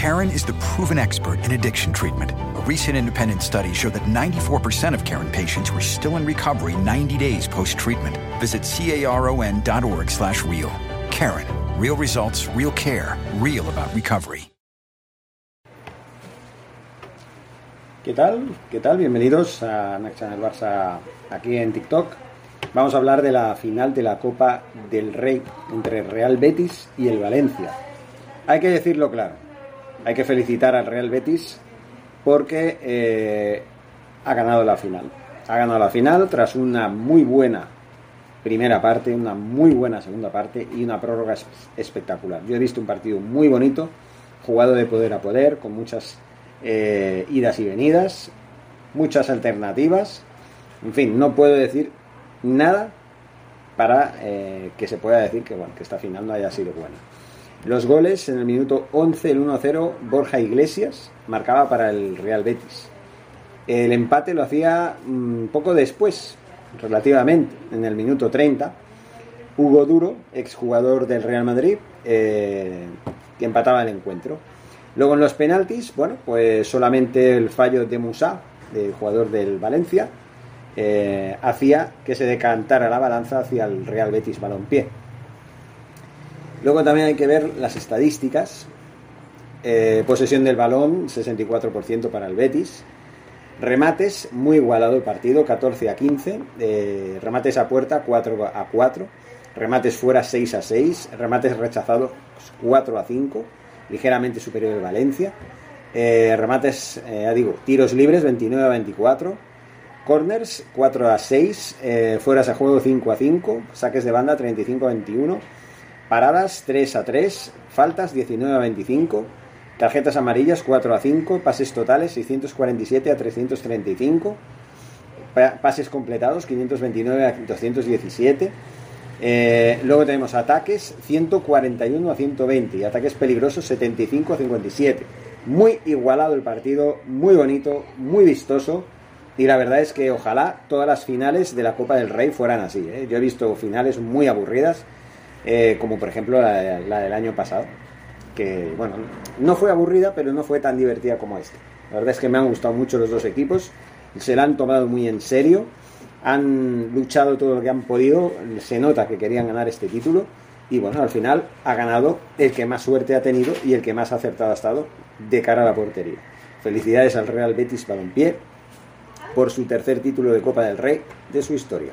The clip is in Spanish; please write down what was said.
Karen is the proven expert in addiction treatment. A recent independent study showed that 94% of Karen patients were still in recovery 90 days post-treatment. Visit caron.org slash real. Karen, real results, real care, real about recovery. ¿Qué tal? ¿Qué tal? Bienvenidos a Next Channel Barça aquí en TikTok. Vamos a hablar de la final de la Copa del Rey entre Real Betis y el Valencia. Hay que decirlo claro, hay que felicitar al Real Betis porque eh, ha ganado la final. Ha ganado la final tras una muy buena primera parte, una muy buena segunda parte y una prórroga es- espectacular. Yo he visto un partido muy bonito, jugado de poder a poder, con muchas eh, idas y venidas, muchas alternativas. En fin, no puedo decir nada para eh, que se pueda decir que, bueno, que esta final no haya sido buena. Los goles en el minuto 11, el 1-0, Borja Iglesias marcaba para el Real Betis. El empate lo hacía un poco después, relativamente, en el minuto 30. Hugo Duro, exjugador del Real Madrid, eh, que empataba el encuentro. Luego en los penaltis, bueno, pues solamente el fallo de Musa, del jugador del Valencia, eh, hacía que se decantara la balanza hacia el Real Betis Balompié. Luego también hay que ver las estadísticas. Eh, posesión del balón, 64% para el Betis. Remates, muy igualado el partido, 14 a 15. Eh, remates a puerta, 4 a 4. Remates fuera, 6 a 6. Remates rechazados, 4 a 5. Ligeramente superior el Valencia. Eh, remates, ya digo, tiros libres, 29 a 24. Corners, 4 a 6. Eh, fueras a juego, 5 a 5. Saques de banda, 35 a 21. Paradas 3 a 3, faltas 19 a 25, tarjetas amarillas 4 a 5, pases totales 647 a 335, pa- pases completados 529 a 217. Eh, luego tenemos ataques 141 a 120 y ataques peligrosos 75 a 57. Muy igualado el partido, muy bonito, muy vistoso. Y la verdad es que ojalá todas las finales de la Copa del Rey fueran así. ¿eh? Yo he visto finales muy aburridas, eh, como por ejemplo la, la del año pasado, que bueno, no fue aburrida, pero no fue tan divertida como esta. La verdad es que me han gustado mucho los dos equipos, se la han tomado muy en serio, han luchado todo lo que han podido, se nota que querían ganar este título y bueno, al final ha ganado el que más suerte ha tenido y el que más acertado ha estado de cara a la portería. Felicidades al Real Betis Balompié por su tercer título de Copa del Rey de su historia.